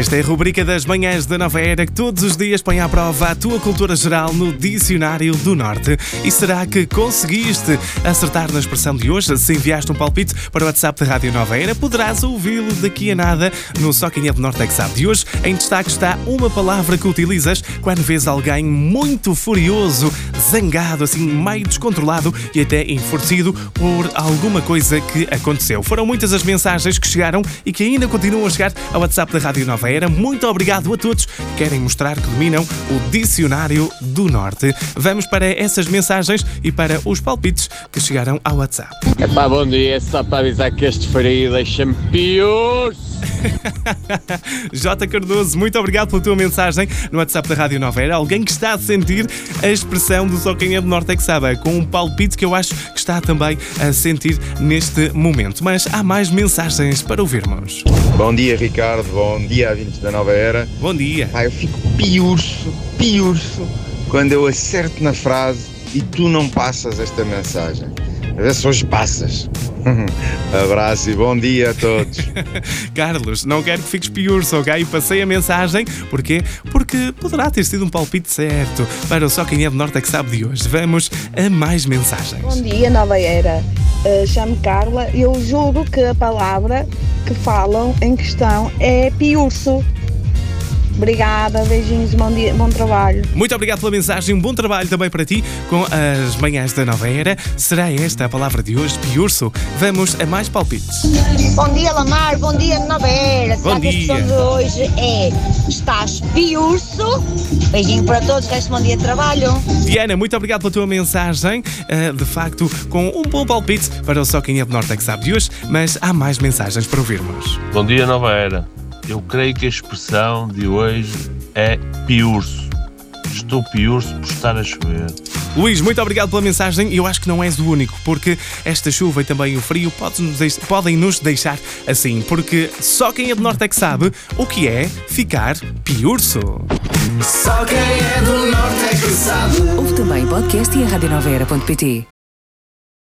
Esta é a rubrica das manhãs da nova era que todos os dias põe à prova a tua cultura geral no Dicionário do Norte. E será que conseguiste acertar na expressão de hoje? Se enviaste um palpite para o WhatsApp da Rádio Nova Era, poderás ouvi-lo daqui a nada no Só Quem é do Norte é que sabe. De hoje, em destaque está uma palavra que utilizas quando vês alguém muito furioso, zangado, assim, meio descontrolado e até enfurecido por alguma coisa que aconteceu. Foram muitas as mensagens que chegaram e que ainda continuam a chegar ao WhatsApp da Rádio Nova Era. Muito obrigado a todos que querem mostrar que dominam o Dicionário do Norte. Vamos para essas mensagens e para os palpites que chegaram ao WhatsApp. Epá, bom dia, só para avisar que este frio deixa-me pior. J. Cardoso, muito obrigado pela tua mensagem no WhatsApp da Rádio Nova Era. Alguém que está a sentir a expressão do Só Quem é do Norte é que sabe, com um palpite que eu acho que está também a sentir neste momento. Mas há mais mensagens para ouvirmos. Bom dia, Ricardo. Bom dia, ouvintes da Nova Era. Bom dia. Pá, eu fico piurso, piurso, quando eu acerto na frase e tu não passas esta mensagem. Hoje passas. Abraço e bom dia a todos. Carlos, não quero que fiques piurso, ok? Passei a mensagem. Porquê? Porque poderá ter sido um palpite certo para o Só Quem é do Norte é que sabe de hoje. Vamos a mais mensagens. Bom dia, Nova Era. Uh, Chamo Carla. Eu juro que a palavra que falam em questão é piurso. Obrigada, beijinhos, bom, dia, bom trabalho. Muito obrigado pela mensagem, um bom trabalho também para ti com as manhãs da Nova Era. Será esta a palavra de hoje, piurso? Vamos a mais palpites. Bom dia, Lamar. Bom dia, Nova Era. Bom Será que a dia. de hoje é Estás piurso? Beijinho para todos, resto bom dia de trabalho. Diana, muito obrigado pela tua mensagem. Uh, de facto, com um bom palpite para o Só Quem é do Norte é que sabe de hoje, mas há mais mensagens para ouvirmos. Bom dia, Nova Era. Eu creio que a expressão de hoje é piurso. Estou piurso por estar a chover. Luís, muito obrigado pela mensagem. e Eu acho que não és o único, porque esta chuva e também o frio pode nos deix- podem nos deixar assim, porque só quem é do Norte é que sabe o que é ficar piurso. Só quem é do norte é que sabe. Ouve também o podcast e a.